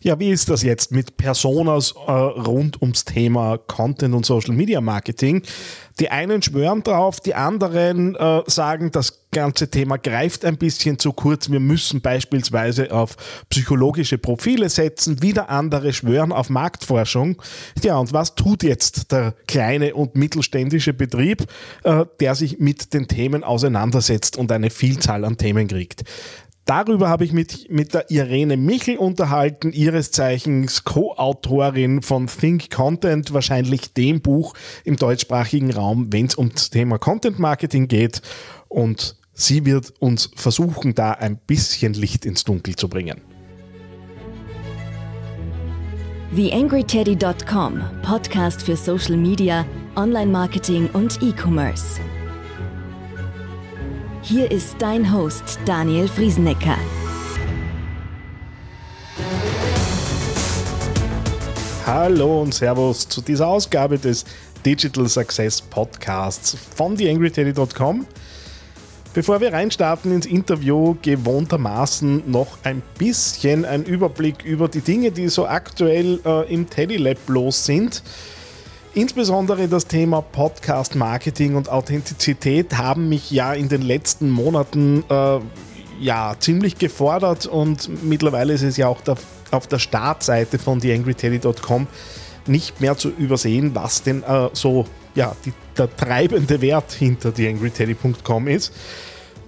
Ja, wie ist das jetzt mit Personas äh, rund ums Thema Content und Social Media Marketing? Die einen schwören drauf, die anderen äh, sagen, das ganze Thema greift ein bisschen zu kurz. Wir müssen beispielsweise auf psychologische Profile setzen. Wieder andere schwören auf Marktforschung. Ja, und was tut jetzt der kleine und mittelständische Betrieb, äh, der sich mit den Themen auseinandersetzt und eine Vielzahl an Themen kriegt? Darüber habe ich mich mit der Irene Michel unterhalten, ihres Zeichens Co-Autorin von Think Content, wahrscheinlich dem Buch im deutschsprachigen Raum, wenn es um das Thema Content Marketing geht. Und sie wird uns versuchen, da ein bisschen Licht ins Dunkel zu bringen. TheAngryTeddy.com, Podcast für Social Media, Online-Marketing und E-Commerce. Hier ist dein Host Daniel Friesenecker. Hallo und Servus zu dieser Ausgabe des Digital Success Podcasts von TheAngryTeddy.com. Bevor wir reinstarten ins Interview, gewohntermaßen noch ein bisschen ein Überblick über die Dinge, die so aktuell äh, im Teddy Lab los sind. Insbesondere das Thema Podcast Marketing und Authentizität haben mich ja in den letzten Monaten äh, ja ziemlich gefordert und mittlerweile ist es ja auch der, auf der Startseite von theangryteddy.com nicht mehr zu übersehen, was denn äh, so ja, die, der treibende Wert hinter theangryteddy.com ist.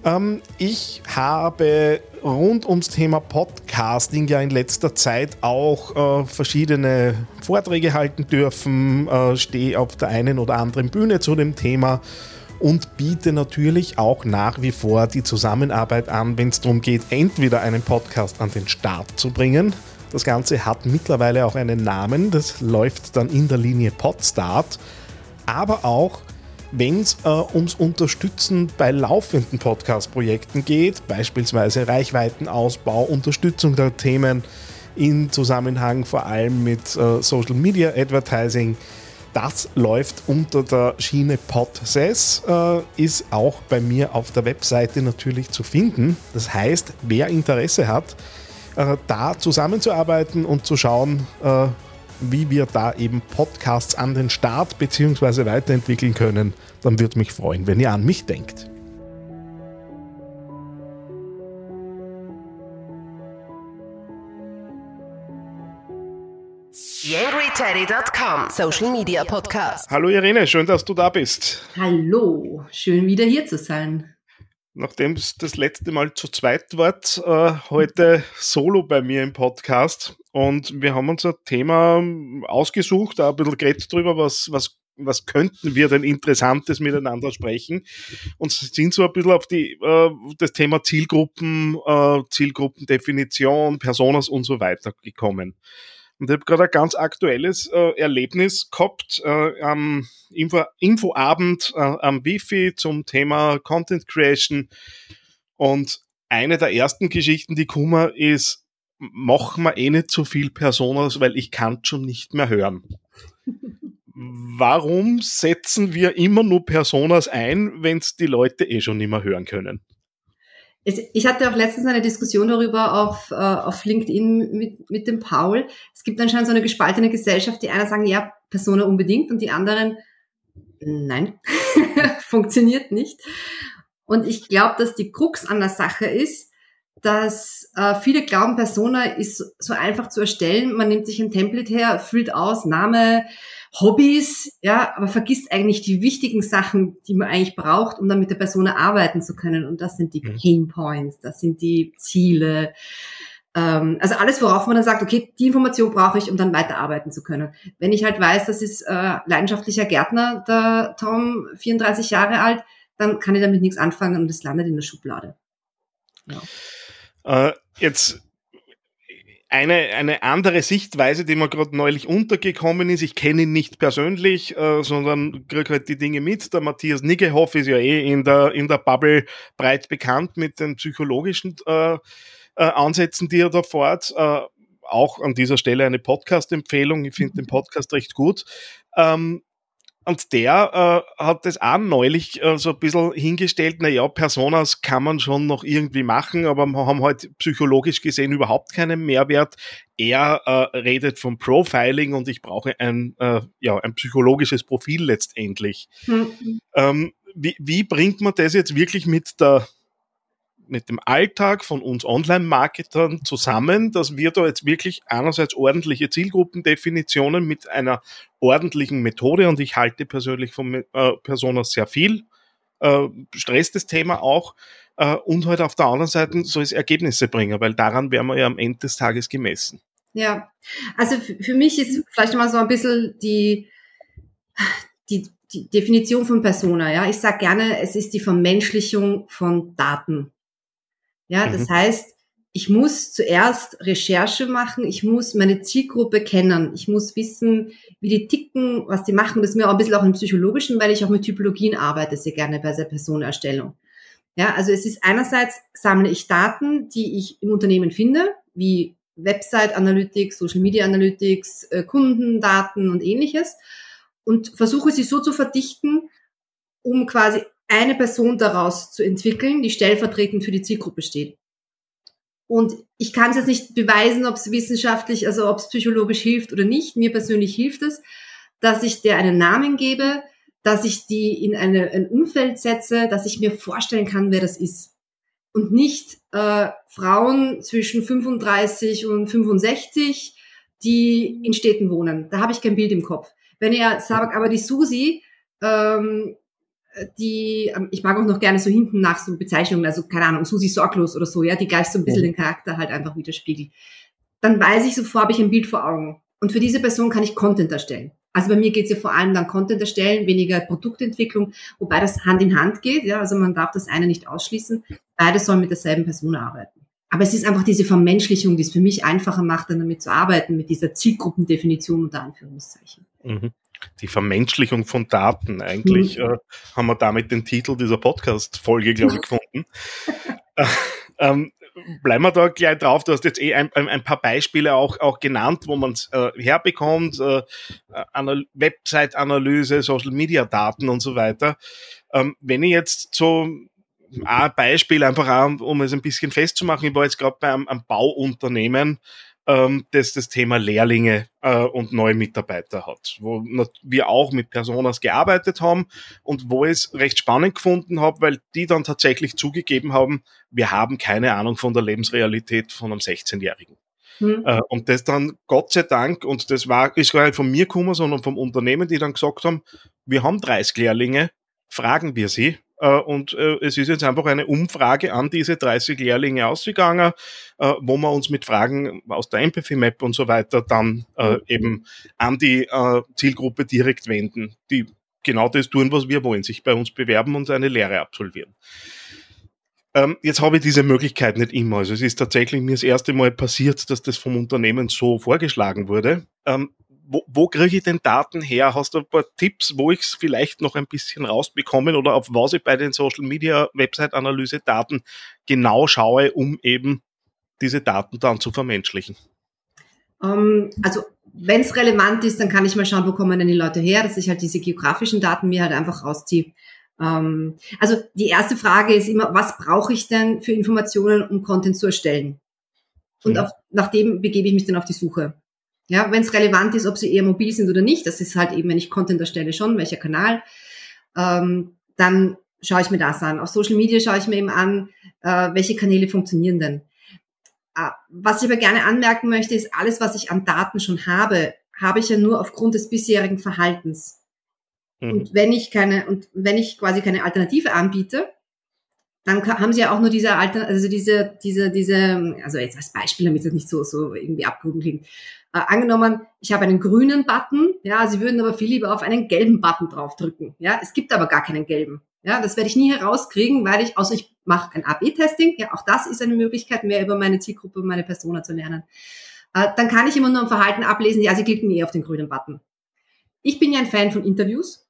Ähm, ich habe rund ums Thema Podcasting ja in letzter Zeit auch äh, verschiedene Vorträge halten dürfen, äh, stehe auf der einen oder anderen Bühne zu dem Thema und biete natürlich auch nach wie vor die Zusammenarbeit an, wenn es darum geht, entweder einen Podcast an den Start zu bringen. Das Ganze hat mittlerweile auch einen Namen, das läuft dann in der Linie Podstart, aber auch wenn es äh, ums Unterstützen bei laufenden Podcast-Projekten geht, beispielsweise Reichweitenausbau, Unterstützung der Themen in Zusammenhang vor allem mit äh, Social Media Advertising. Das läuft unter der Schiene Podses, äh, ist auch bei mir auf der Webseite natürlich zu finden. Das heißt, wer Interesse hat, äh, da zusammenzuarbeiten und zu schauen, äh, wie wir da eben Podcasts an den Start bzw. weiterentwickeln können, dann würde mich freuen, wenn ihr an mich denkt. YangryTeddy.com Social Media Podcast. Hallo Irene, schön, dass du da bist. Hallo, schön wieder hier zu sein. Nachdem es das letzte Mal zu zweit war, äh, heute solo bei mir im Podcast. Und wir haben uns ein Thema ausgesucht, ein bisschen geredet drüber, was, was, was könnten wir denn Interessantes miteinander sprechen. Und sind so ein bisschen auf die, äh, das Thema Zielgruppen, äh, Zielgruppendefinition, Personas und so weiter gekommen. Und ich habe gerade ein ganz aktuelles äh, Erlebnis gehabt äh, am Info Infoabend äh, am Wifi zum Thema Content Creation. Und eine der ersten Geschichten, die kummer, ist, machen wir eh nicht so viel Personas, weil ich kann schon nicht mehr hören. Warum setzen wir immer nur Personas ein, wenn es die Leute eh schon nicht mehr hören können? Ich hatte auch letztens eine Diskussion darüber auf, äh, auf LinkedIn mit, mit dem Paul. Es gibt anscheinend so eine gespaltene Gesellschaft, die einer sagen, ja, Persona unbedingt und die anderen, nein, funktioniert nicht. Und ich glaube, dass die Krux an der Sache ist, dass äh, viele glauben, Persona ist so einfach zu erstellen. Man nimmt sich ein Template her, füllt aus, Name, Hobbys, ja, aber vergisst eigentlich die wichtigen Sachen, die man eigentlich braucht, um dann mit der Person arbeiten zu können. Und das sind die mhm. Pain Points, das sind die Ziele. Ähm, also alles, worauf man dann sagt, okay, die Information brauche ich, um dann weiterarbeiten zu können. Wenn ich halt weiß, das ist äh, leidenschaftlicher Gärtner, der Tom, 34 Jahre alt, dann kann ich damit nichts anfangen und es landet in der Schublade. Ja. Äh, jetzt eine, eine andere Sichtweise, die mir gerade neulich untergekommen ist. Ich kenne ihn nicht persönlich, äh, sondern kriege halt die Dinge mit. Der Matthias Niggehoff ist ja eh in der, in der Bubble breit bekannt mit den psychologischen äh, äh, Ansätzen, die er da fährt. Äh, auch an dieser Stelle eine Podcast-Empfehlung. Ich finde den Podcast recht gut. Ähm, und der äh, hat das auch neulich äh, so ein bisschen hingestellt, na ja, Personas kann man schon noch irgendwie machen, aber wir haben halt psychologisch gesehen überhaupt keinen Mehrwert. Er äh, redet vom Profiling und ich brauche ein, äh, ja, ein psychologisches Profil letztendlich. Mhm. Ähm, wie, wie bringt man das jetzt wirklich mit der mit dem Alltag von uns Online-Marketern zusammen, dass wir da jetzt wirklich einerseits ordentliche Zielgruppendefinitionen mit einer ordentlichen Methode und ich halte persönlich von äh, Personas sehr viel, äh, stresst das Thema auch äh, und halt auf der anderen Seite soll es Ergebnisse bringen, weil daran werden wir ja am Ende des Tages gemessen. Ja, also für mich ist vielleicht mal so ein bisschen die, die, die Definition von Persona. Ja, ich sage gerne, es ist die Vermenschlichung von Daten. Ja, das mhm. heißt, ich muss zuerst Recherche machen, ich muss meine Zielgruppe kennen, ich muss wissen, wie die ticken, was die machen. Das ist mir auch ein bisschen auch im Psychologischen, weil ich auch mit Typologien arbeite, sehr gerne bei der Personenerstellung. Ja, also es ist einerseits sammle ich Daten, die ich im Unternehmen finde, wie Website Analytics, Social Media Analytics, äh, Kundendaten und ähnliches und versuche sie so zu verdichten, um quasi eine Person daraus zu entwickeln, die stellvertretend für die Zielgruppe steht. Und ich kann es jetzt nicht beweisen, ob es wissenschaftlich, also ob es psychologisch hilft oder nicht. Mir persönlich hilft es, dass ich der einen Namen gebe, dass ich die in eine, ein Umfeld setze, dass ich mir vorstellen kann, wer das ist. Und nicht äh, Frauen zwischen 35 und 65, die in Städten wohnen. Da habe ich kein Bild im Kopf. Wenn ihr sagt, aber die Susi ähm, die, ähm, ich mag auch noch gerne so hinten nach so Bezeichnungen, also keine Ahnung, Susi Sorglos oder so, ja, die gleich so ein bisschen mhm. den Charakter halt einfach widerspiegelt. Dann weiß ich sofort, habe ich ein Bild vor Augen. Und für diese Person kann ich Content erstellen. Also bei mir geht es ja vor allem dann Content erstellen, weniger Produktentwicklung, wobei das Hand in Hand geht, ja, also man darf das eine nicht ausschließen. Beide sollen mit derselben Person arbeiten. Aber es ist einfach diese Vermenschlichung, die es für mich einfacher macht, dann damit zu arbeiten, mit dieser Zielgruppendefinition unter Anführungszeichen. Mhm die Vermenschlichung von Daten. Eigentlich mhm. äh, haben wir damit den Titel dieser Podcast-Folge, glaube ich, gefunden. äh, ähm, bleiben wir da gleich drauf. Du hast jetzt eh ein, ein paar Beispiele auch, auch genannt, wo man es äh, herbekommt. Äh, Website-Analyse, Social-Media-Daten und so weiter. Ähm, wenn ich jetzt so ein Beispiel einfach auch, um es ein bisschen festzumachen, ich war jetzt gerade bei einem, einem Bauunternehmen, ähm, das das Thema Lehrlinge äh, und neue Mitarbeiter hat, wo wir auch mit Personas gearbeitet haben und wo ich es recht spannend gefunden habe, weil die dann tatsächlich zugegeben haben, wir haben keine Ahnung von der Lebensrealität von einem 16-Jährigen. Mhm. Äh, und das dann Gott sei Dank, und das war, ist gar nicht von mir gekommen, sondern vom Unternehmen, die dann gesagt haben, wir haben 30 Lehrlinge, fragen wir sie, und äh, es ist jetzt einfach eine Umfrage an diese 30 Lehrlinge ausgegangen, äh, wo wir uns mit Fragen aus der Empathy Map und so weiter dann eben an die Zielgruppe direkt wenden, die genau das tun, was wir wollen, sich bei uns bewerben und eine Lehre absolvieren. Ähm, jetzt habe ich diese Möglichkeit nicht immer. Also es ist tatsächlich mir das erste Mal passiert, dass das vom Unternehmen so vorgeschlagen wurde. Ähm, wo, wo kriege ich denn Daten her? Hast du ein paar Tipps, wo ich es vielleicht noch ein bisschen rausbekommen oder auf was ich bei den Social Media Website Analyse Daten genau schaue, um eben diese Daten dann zu vermenschlichen? Ähm, also wenn es relevant ist, dann kann ich mal schauen, wo kommen denn die Leute her, dass ich halt diese geografischen Daten mir halt einfach rausziehe. Ähm, also die erste Frage ist immer, was brauche ich denn für Informationen, um Content zu erstellen? Und ja. Mhm. auf, nach dem begebe ich mich dann auf die Suche. Ja, wenn es relevant ist, ob sie eher mobil sind oder nicht, das ist halt eben, wenn ich Content erstelle, schon, welcher Kanal, ähm, dann schaue ich mir das an. Auf Social Media schaue ich mir eben an, äh, welche Kanäle funktionieren denn. Äh, was ich aber gerne anmerken möchte, ist, alles, was ich an Daten schon habe, habe ich ja nur aufgrund des bisherigen Verhaltens. Mhm. Und wenn ich keine, und wenn ich quasi keine Alternative anbiete, dann haben sie ja auch nur diese Alter, also diese, diese, diese, also jetzt als Beispiel, damit es nicht so, so irgendwie abgehoben klingt. Äh, angenommen, ich habe einen grünen Button, ja, sie würden aber viel lieber auf einen gelben Button draufdrücken. Ja, es gibt aber gar keinen gelben. Ja, das werde ich nie herauskriegen, weil ich, außer ich mache ein AB-Testing, ja, auch das ist eine Möglichkeit, mehr über meine Zielgruppe, meine Persona zu lernen. Äh, dann kann ich immer nur im Verhalten ablesen, ja, sie klicken eh auf den grünen Button. Ich bin ja ein Fan von Interviews.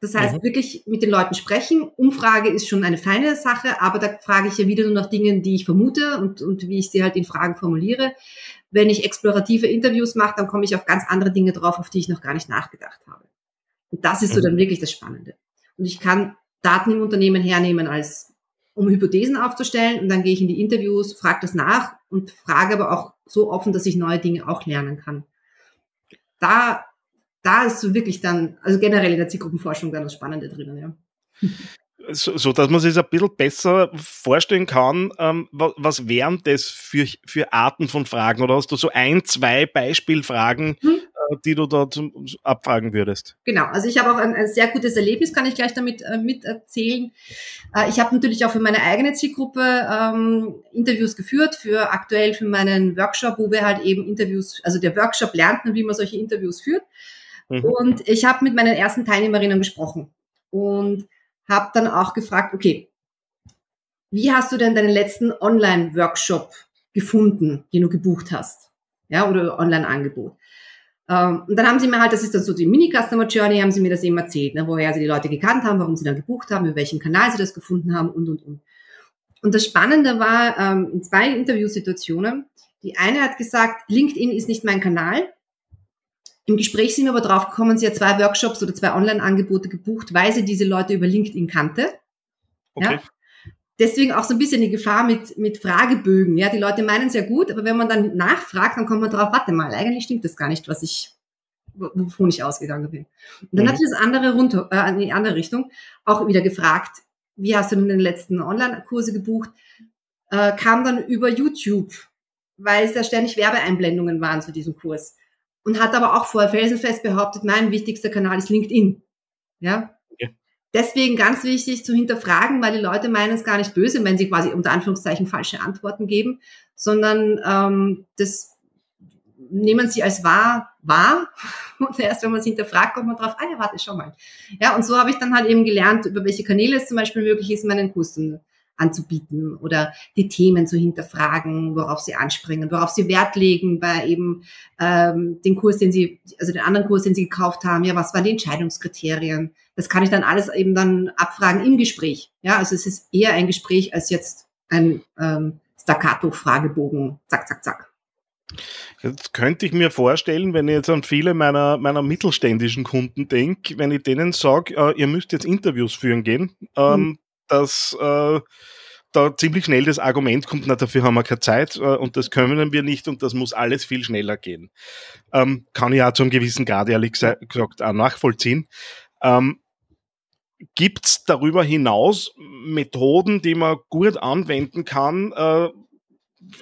Das heißt, mhm. wirklich mit den Leuten sprechen. Umfrage ist schon eine feine Sache, aber da frage ich ja wieder nur nach Dingen, die ich vermute und, und wie ich sie halt in Fragen formuliere. Wenn ich explorative Interviews mache, dann komme ich auf ganz andere Dinge drauf, auf die ich noch gar nicht nachgedacht habe. Und das ist so dann wirklich das Spannende. Und ich kann Daten im Unternehmen hernehmen als um Hypothesen aufzustellen und dann gehe ich in die Interviews, frage das nach und frage aber auch so offen, dass ich neue Dinge auch lernen kann. Da, da ist so wirklich dann, also generell in der Zielgruppenforschung dann das Spannende drinnen, ja. So, so dass man sich ein bisschen besser vorstellen kann, ähm, was, was wären das für, für Arten von Fragen? Oder hast du so ein, zwei Beispielfragen, hm die du da zum, abfragen würdest. Genau, also ich habe auch ein, ein, sehr gutes Erlebnis, kann ich gleich damit äh, mit erzählen. Äh, ich habe natürlich auch für meine eigene Zielgruppe ähm, Interviews geführt, für aktuell für meinen Workshop, wo wir halt eben Interviews, also der Workshop lernt man, wie man solche Interviews führt. Mhm. Und ich habe mit meinen ersten Teilnehmerinnen gesprochen und habe dann auch gefragt, okay, wie hast du denn deinen letzten Online-Workshop gefunden, den du gebucht hast? Ja, oder Online-Angebot. Ähm, und dann haben sie mir halt, das ist dann so die Mini-Customer Journey, haben sie mir das eben erzählt, ne, woher sie die Leute gekannt haben, warum sie dann gebucht haben, über welchen Kanal sie das gefunden haben und, und, und. Und das Spannende war ähm, in zwei Interviewsituationen. Die eine hat gesagt, LinkedIn ist nicht mein Kanal. Im Gespräch sind wir aber drauf gekommen, sie hat zwei Workshops oder zwei Online-Angebote gebucht, weil sie diese Leute über LinkedIn kannte. Okay. Ja? Deswegen auch so ein bisschen die Gefahr mit, mit Fragebögen. Ja, die Leute meinen es ja gut, aber wenn man dann nachfragt, dann kommt man drauf, warte mal, eigentlich stimmt das gar nicht, was ich, wovon ich ausgegangen bin. Und dann mhm. hat sie das andere runter, äh, in die andere Richtung auch wieder gefragt, wie hast du denn den letzten Online-Kurse gebucht? Äh, kam dann über YouTube, weil es ja ständig Werbeeinblendungen waren zu diesem Kurs. Und hat aber auch vorher felsenfest behauptet, mein wichtigster Kanal ist LinkedIn. Ja, Deswegen ganz wichtig zu hinterfragen, weil die Leute meinen es gar nicht böse, wenn sie quasi unter Anführungszeichen falsche Antworten geben, sondern ähm, das nehmen sie als wahr wahr und erst wenn man es hinterfragt, kommt man drauf, ah ja, warte, schau mal. Ja, und so habe ich dann halt eben gelernt, über welche Kanäle es zum Beispiel möglich ist, meinen Kunden anzubieten oder die Themen zu hinterfragen, worauf sie anspringen, worauf sie Wert legen bei eben ähm, den Kurs, den sie, also den anderen Kurs, den sie gekauft haben. Ja, was waren die Entscheidungskriterien? Das kann ich dann alles eben dann abfragen im Gespräch. Ja, also es ist eher ein Gespräch als jetzt ein ähm, Staccato-Fragebogen. Zack, zack, zack. Jetzt könnte ich mir vorstellen, wenn ich jetzt an viele meiner, meiner mittelständischen Kunden denke, wenn ich denen sage, äh, ihr müsst jetzt Interviews führen gehen, ähm, mhm dass äh, da ziemlich schnell das Argument kommt, na, dafür haben wir keine Zeit äh, und das können wir nicht und das muss alles viel schneller gehen. Ähm, kann ich auch zu einem gewissen Grad, ehrlich gesagt, auch nachvollziehen. Ähm, Gibt es darüber hinaus Methoden, die man gut anwenden kann, äh,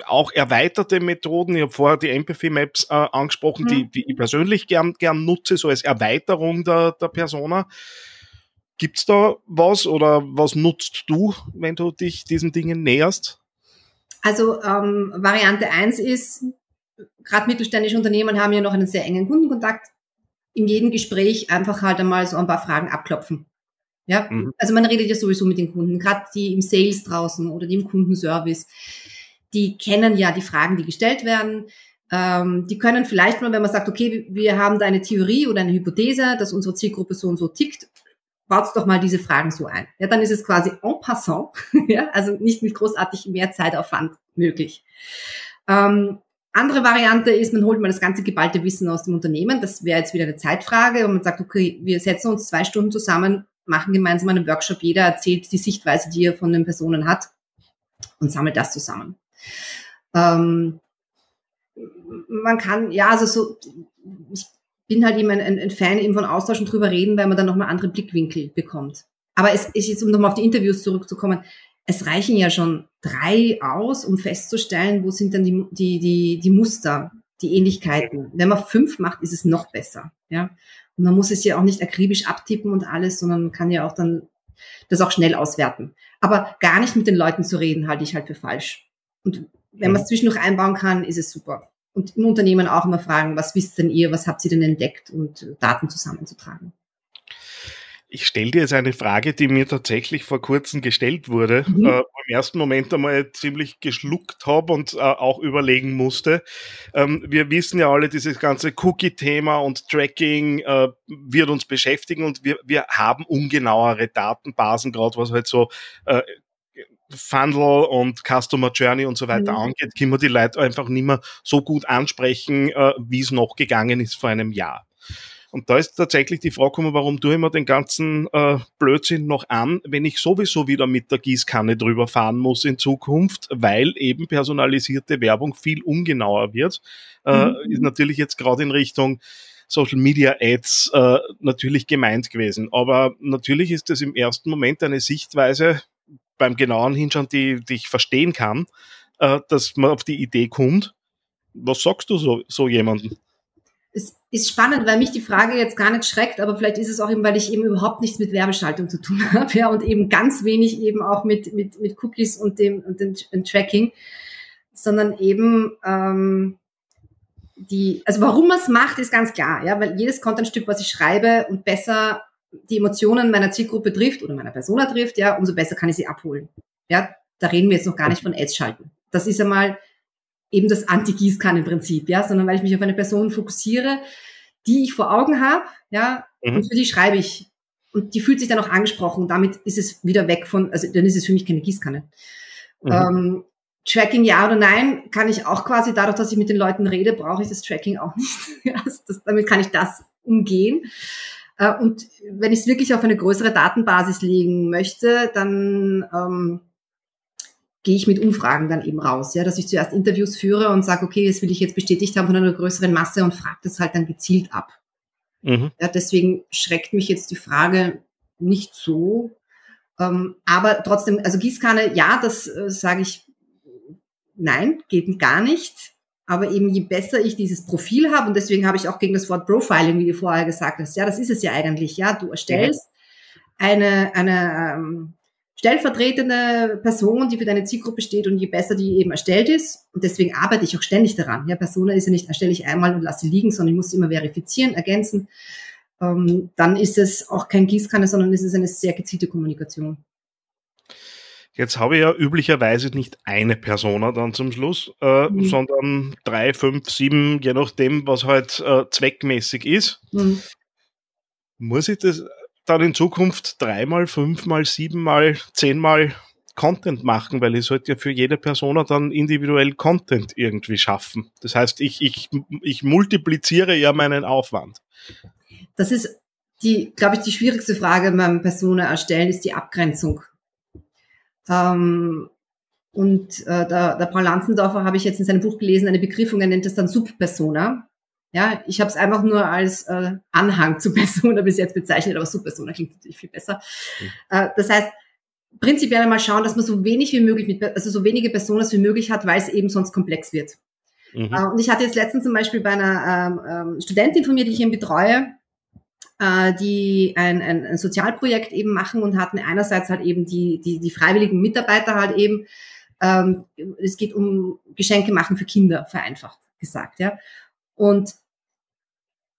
auch erweiterte Methoden. Ich habe vorher die Empathy Maps äh, angesprochen, mhm. die, die ich persönlich gern, gern nutze, so als Erweiterung der, der Persona. Gibt's da was oder was nutzt du, wenn du dich diesen Dingen näherst? Also ähm, Variante eins ist, gerade mittelständische Unternehmen haben ja noch einen sehr engen Kundenkontakt. In jedem Gespräch einfach halt einmal so ein paar Fragen abklopfen. Ja, mhm. also man redet ja sowieso mit den Kunden, gerade die im Sales draußen oder die im Kundenservice. Die kennen ja die Fragen, die gestellt werden. Ähm, die können vielleicht mal, wenn man sagt, okay, wir haben da eine Theorie oder eine Hypothese, dass unsere Zielgruppe so und so tickt, baut doch mal diese Fragen so ein. Ja, dann ist es quasi en passant, ja, also nicht mit großartig mehr Zeitaufwand möglich. Ähm, andere Variante ist, man holt mal das ganze geballte Wissen aus dem Unternehmen. Das wäre jetzt wieder eine Zeitfrage und man sagt, okay, wir setzen uns zwei Stunden zusammen, machen gemeinsam einen Workshop, jeder erzählt die Sichtweise, die er von den Personen hat und sammelt das zusammen. Ähm, man kann, ja, also so, ich bin halt eben ein, ein, Fan eben von Austausch und drüber reden, weil man dann nochmal andere Blickwinkel bekommt. Aber es ist jetzt, um nochmal auf die Interviews zurückzukommen, es reichen ja schon drei aus, um festzustellen, wo sind dann die, die, die, die Muster, die Ähnlichkeiten. Wenn man fünf macht, ist es noch besser. Ja? Und man muss es ja auch nicht akribisch abtippen und alles, sondern man kann ja auch dann das auch schnell auswerten. Aber gar nicht mit den Leuten zu reden, halte ich halt für falsch. Und wenn man es zwischendurch einbauen kann, ist es super und im Unternehmen auch immer fragen, was wisst denn ihr, was habt ihr denn entdeckt und Daten zusammenzutragen. Ich stelle dir jetzt eine Frage, die mir tatsächlich vor kurzem gestellt wurde, mhm. äh, im ersten Moment einmal ziemlich geschluckt habe und äh, auch überlegen musste. Ähm, wir wissen ja alle, dieses ganze Cookie-Thema und Tracking äh, wird uns beschäftigen und wir, wir haben ungenauere Datenbasen, gerade was halt so äh, Funnel und Customer Journey und so weiter mhm. angeht, können wir die Leute einfach nicht mehr so gut ansprechen, äh, wie es noch gegangen ist vor einem Jahr. Und da ist tatsächlich die Frage gekommen, warum tue ich mir den ganzen äh, Blödsinn noch an, wenn ich sowieso wieder mit der Gießkanne drüber fahren muss in Zukunft, weil eben personalisierte Werbung viel ungenauer wird. Äh, mhm. Ist natürlich jetzt gerade in Richtung Social Media Ads äh, natürlich gemeint gewesen. Aber natürlich ist das im ersten Moment eine Sichtweise beim genauen Hinschauen, die, die ich verstehen kann, äh, dass man auf die Idee kommt. Was sagst du so, so jemandem? Es ist spannend, weil mich die Frage jetzt gar nicht schreckt, aber vielleicht ist es auch eben, weil ich eben überhaupt nichts mit Werbeschaltung zu tun habe, ja, und eben ganz wenig eben auch mit, mit, mit Cookies und dem, und dem, dem Tracking, sondern eben, ähm, die, also warum man es macht, ist ganz klar, ja, weil jedes Contentstück, was ich schreibe und besser die Emotionen meiner Zielgruppe trifft oder meiner Persona trifft, ja, umso besser kann ich sie abholen. Ja, da reden wir jetzt noch gar nicht von Ads schalten. Das ist einmal eben das Anti-Gießkannen-Prinzip, ja, sondern weil ich mich auf eine Person fokussiere, die ich vor Augen habe, ja, mhm. und für die schreibe ich. Und die fühlt sich dann auch angesprochen. Damit ist es wieder weg von, also dann ist es für mich keine Gießkanne. Mhm. Ähm, Tracking ja oder nein, kann ich auch quasi dadurch, dass ich mit den Leuten rede, brauche ich das Tracking auch nicht. ja, das, damit kann ich das umgehen. Äh, und wenn ich es wirklich auf eine größere Datenbasis legen möchte, dann ähm, gehe ich mit Umfragen dann eben raus, ja, dass ich zuerst Interviews führe und sage, okay, das will ich jetzt bestätigt haben von einer größeren Masse und frage das halt dann gezielt ab. Mhm. Ja, deswegen schreckt mich jetzt die Frage nicht so. Ähm, aber trotzdem, also Gießkanne, ja, das äh, sage ich nein, geht gar nicht. Aber eben je besser ich dieses Profil habe, und deswegen habe ich auch gegen das Wort Profiling, wie du vorher gesagt hast, ja, das ist es ja eigentlich, ja, du erstellst ja. eine, eine ähm, stellvertretende Person, die für deine Zielgruppe steht und je besser die eben erstellt ist, und deswegen arbeite ich auch ständig daran. Ja, Persona ist ja nicht, erstelle ich einmal und lasse sie liegen, sondern ich muss sie immer verifizieren, ergänzen. Ähm, dann ist es auch kein Gießkanne, sondern es ist eine sehr gezielte Kommunikation. Jetzt habe ich ja üblicherweise nicht eine Persona dann zum Schluss, äh, mhm. sondern drei, fünf, sieben, je nachdem, was halt äh, zweckmäßig ist. Mhm. Muss ich das dann in Zukunft dreimal, fünfmal, siebenmal, zehnmal Content machen, weil ich sollte ja für jede Persona dann individuell Content irgendwie schaffen. Das heißt, ich, ich, ich multipliziere ja meinen Aufwand. Das ist die, glaube ich, die schwierigste Frage beim Persona erstellen, ist die Abgrenzung. Ähm, und äh, der, der Paul Lanzendorfer habe ich jetzt in seinem Buch gelesen, eine Begriffung, er nennt das dann Subpersona. Ja, ich habe es einfach nur als äh, Anhang zu Persona bis jetzt bezeichnet, aber Subpersona klingt natürlich viel besser. Mhm. Äh, das heißt, prinzipiell einmal schauen, dass man so wenig wie möglich mit, also so wenige Personas wie möglich hat, weil es eben sonst komplex wird. Mhm. Äh, und ich hatte jetzt letztens zum Beispiel bei einer ähm, ähm, Studentin von mir, die ich eben betreue, äh, die ein, ein, ein Sozialprojekt eben machen und hatten einerseits halt eben die, die, die freiwilligen Mitarbeiter halt eben, ähm, es geht um Geschenke machen für Kinder, vereinfacht gesagt, ja. Und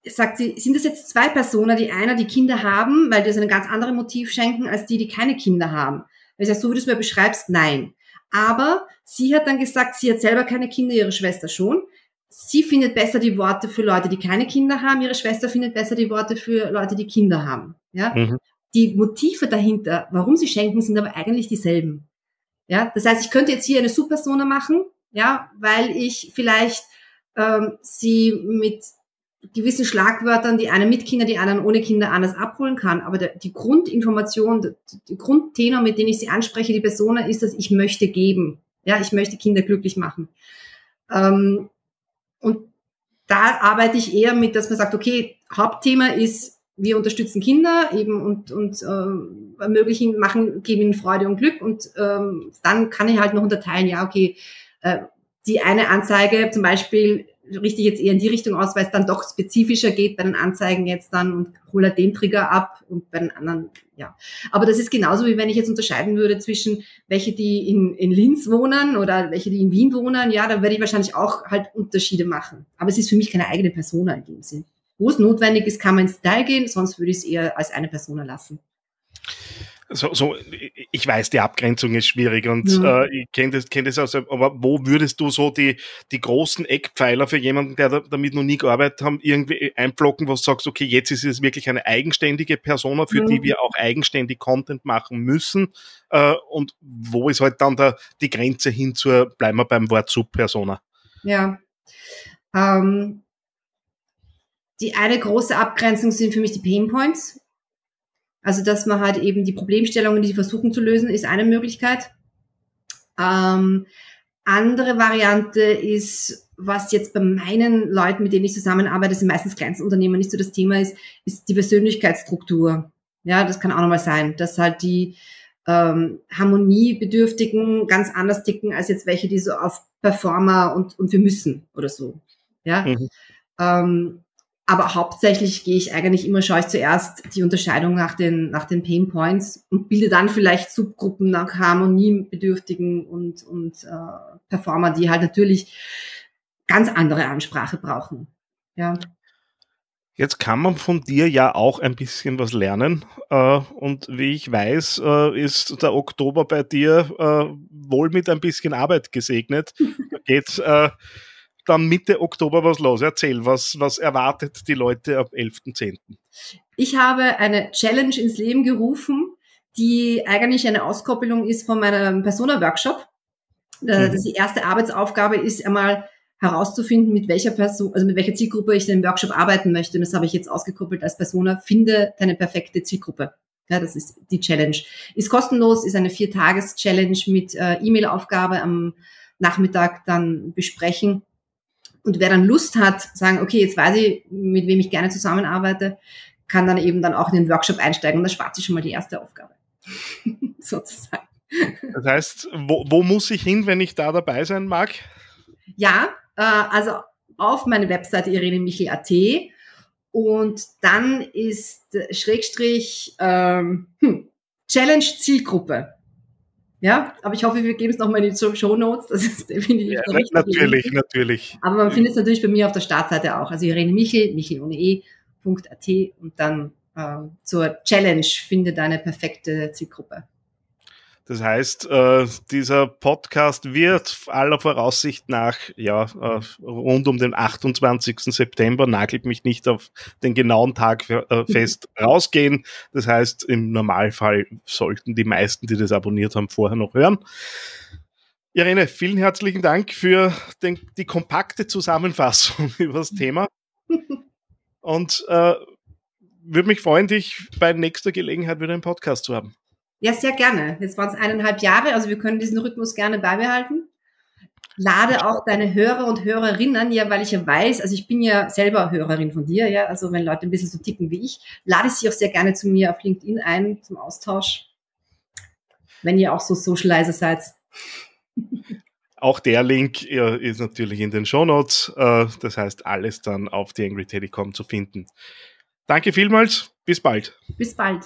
sagt sie, sind das jetzt zwei Personen, die einer die Kinder haben, weil die das ein ganz anderes Motiv schenken, als die, die keine Kinder haben? Weil sie sagt, so wie du es mir beschreibst, nein. Aber sie hat dann gesagt, sie hat selber keine Kinder, ihre Schwester schon sie findet besser die Worte für Leute, die keine Kinder haben, ihre Schwester findet besser die Worte für Leute, die Kinder haben. Ja? Mhm. Die Motive dahinter, warum sie schenken, sind aber eigentlich dieselben. Ja, das heißt, ich könnte jetzt hier eine Subpersona machen, ja, weil ich vielleicht ähm, sie mit gewissen Schlagwörtern, die einen mit Kinder, die anderen ohne Kinder anders abholen kann. Aber der, die Grundinformation, der, der Grundtenor, mit dem ich sie anspreche, die Persona, ist, dass ich möchte geben. Ja, ich möchte Kinder glücklich machen. Ähm, und da arbeite ich eher mit, dass man sagt, okay, Hauptthema ist, wir unterstützen Kinder eben und, und äh, ermöglichen, machen, geben ihnen Freude und Glück und ähm, dann kann ich halt noch unterteilen, ja, okay, äh, die eine Anzeige zum Beispiel richte ich jetzt eher in die Richtung aus, weil es dann doch spezifischer geht bei den Anzeigen jetzt dann und hole den Trigger ab und bei den anderen, ja. Aber das ist genauso wie wenn ich jetzt unterscheiden würde zwischen welche, die in, in Linz wohnen oder welche, die in Wien wohnen, ja, dann werde ich wahrscheinlich auch halt Unterschiede machen. Aber es ist für mich keine eigene Persona in dem Sinn. Wo es notwendig ist, kann man ins Detail gehen, sonst würde ich es eher als eine Persona lassen so, so, ich weiß, die Abgrenzung ist schwierig und ja. äh, ich kenne das, kenn das aus, aber wo würdest du so die, die großen Eckpfeiler für jemanden, der da, damit noch nie gearbeitet hat, irgendwie einblocken, was sagst, okay, jetzt ist es wirklich eine eigenständige Persona, für ja. die wir auch eigenständig Content machen müssen äh, und wo ist halt dann der, die Grenze hin zur, bleiben wir beim Wort Subpersona? Ja, ähm, die eine große Abgrenzung sind für mich die Pain Points. Also, dass man halt eben die Problemstellungen, die sie versuchen zu lösen, ist eine Möglichkeit. Ähm, andere Variante ist, was jetzt bei meinen Leuten, mit denen ich zusammenarbeite, das sind meistens Kleinstunternehmen, nicht so das Thema ist, ist die Persönlichkeitsstruktur. Ja, das kann auch nochmal sein, dass halt die ähm, Harmoniebedürftigen ganz anders ticken als jetzt welche, die so auf Performer und, und wir müssen oder so. Ja. Mhm. Ähm, aber hauptsächlich gehe ich eigentlich immer, schaue ich zuerst die Unterscheidung nach den, nach den Pain Points und bilde dann vielleicht Subgruppen nach Harmoniebedürftigen und, und äh, Performer, die halt natürlich ganz andere Ansprache brauchen. Ja. Jetzt kann man von dir ja auch ein bisschen was lernen. Äh, und wie ich weiß, äh, ist der Oktober bei dir äh, wohl mit ein bisschen Arbeit gesegnet. Da geht dann Mitte Oktober was los. Erzähl, was, was erwartet die Leute ab 11.10.? Ich habe eine Challenge ins Leben gerufen, die eigentlich eine Auskoppelung ist von meinem Persona-Workshop. Mhm. Die erste Arbeitsaufgabe ist einmal herauszufinden, mit welcher Person, also mit welcher Zielgruppe ich in dem Workshop arbeiten möchte. Und das habe ich jetzt ausgekoppelt als Persona. Finde deine perfekte Zielgruppe. Ja, das ist die Challenge. Ist kostenlos, ist eine Vier-Tages-Challenge mit äh, E-Mail-Aufgabe am Nachmittag dann besprechen. Und wer dann Lust hat, sagen, okay, jetzt weiß ich, mit wem ich gerne zusammenarbeite, kann dann eben dann auch in den Workshop einsteigen und das spart sich schon mal die erste Aufgabe. Sozusagen. Das heißt, wo, wo muss ich hin, wenn ich da dabei sein mag? Ja, äh, also auf meine Webseite irenemichel.at und dann ist Schrägstrich ähm, hm, Challenge Zielgruppe. Ja, aber ich hoffe, wir geben es nochmal in die Show Notes. Das ist definitiv ja, Natürlich, Link. natürlich. Aber man findet es natürlich bei mir auf der Startseite auch. Also Irene Michel, Michel ohne e.at und dann äh, zur Challenge finde deine perfekte Zielgruppe. Das heißt, äh, dieser Podcast wird aller Voraussicht nach ja äh, rund um den 28. September, nagelt mich nicht auf den genauen Tag äh, fest, rausgehen. Das heißt, im Normalfall sollten die meisten, die das abonniert haben, vorher noch hören. Irene, vielen herzlichen Dank für den, die kompakte Zusammenfassung über das Thema. Und äh, würde mich freuen, dich bei nächster Gelegenheit wieder im Podcast zu haben. Ja, sehr gerne. Jetzt waren es eineinhalb Jahre, also wir können diesen Rhythmus gerne beibehalten. Lade auch deine Hörer und Hörerinnen, ja, weil ich ja weiß, also ich bin ja selber Hörerin von dir, ja, also wenn Leute ein bisschen so ticken wie ich, lade sie auch sehr gerne zu mir auf LinkedIn ein zum Austausch, wenn ihr auch so Socializer seid. Auch der Link ist natürlich in den Show Notes. Äh, das heißt, alles dann auf theangryteddy.com zu finden. Danke vielmals. Bis bald. Bis bald.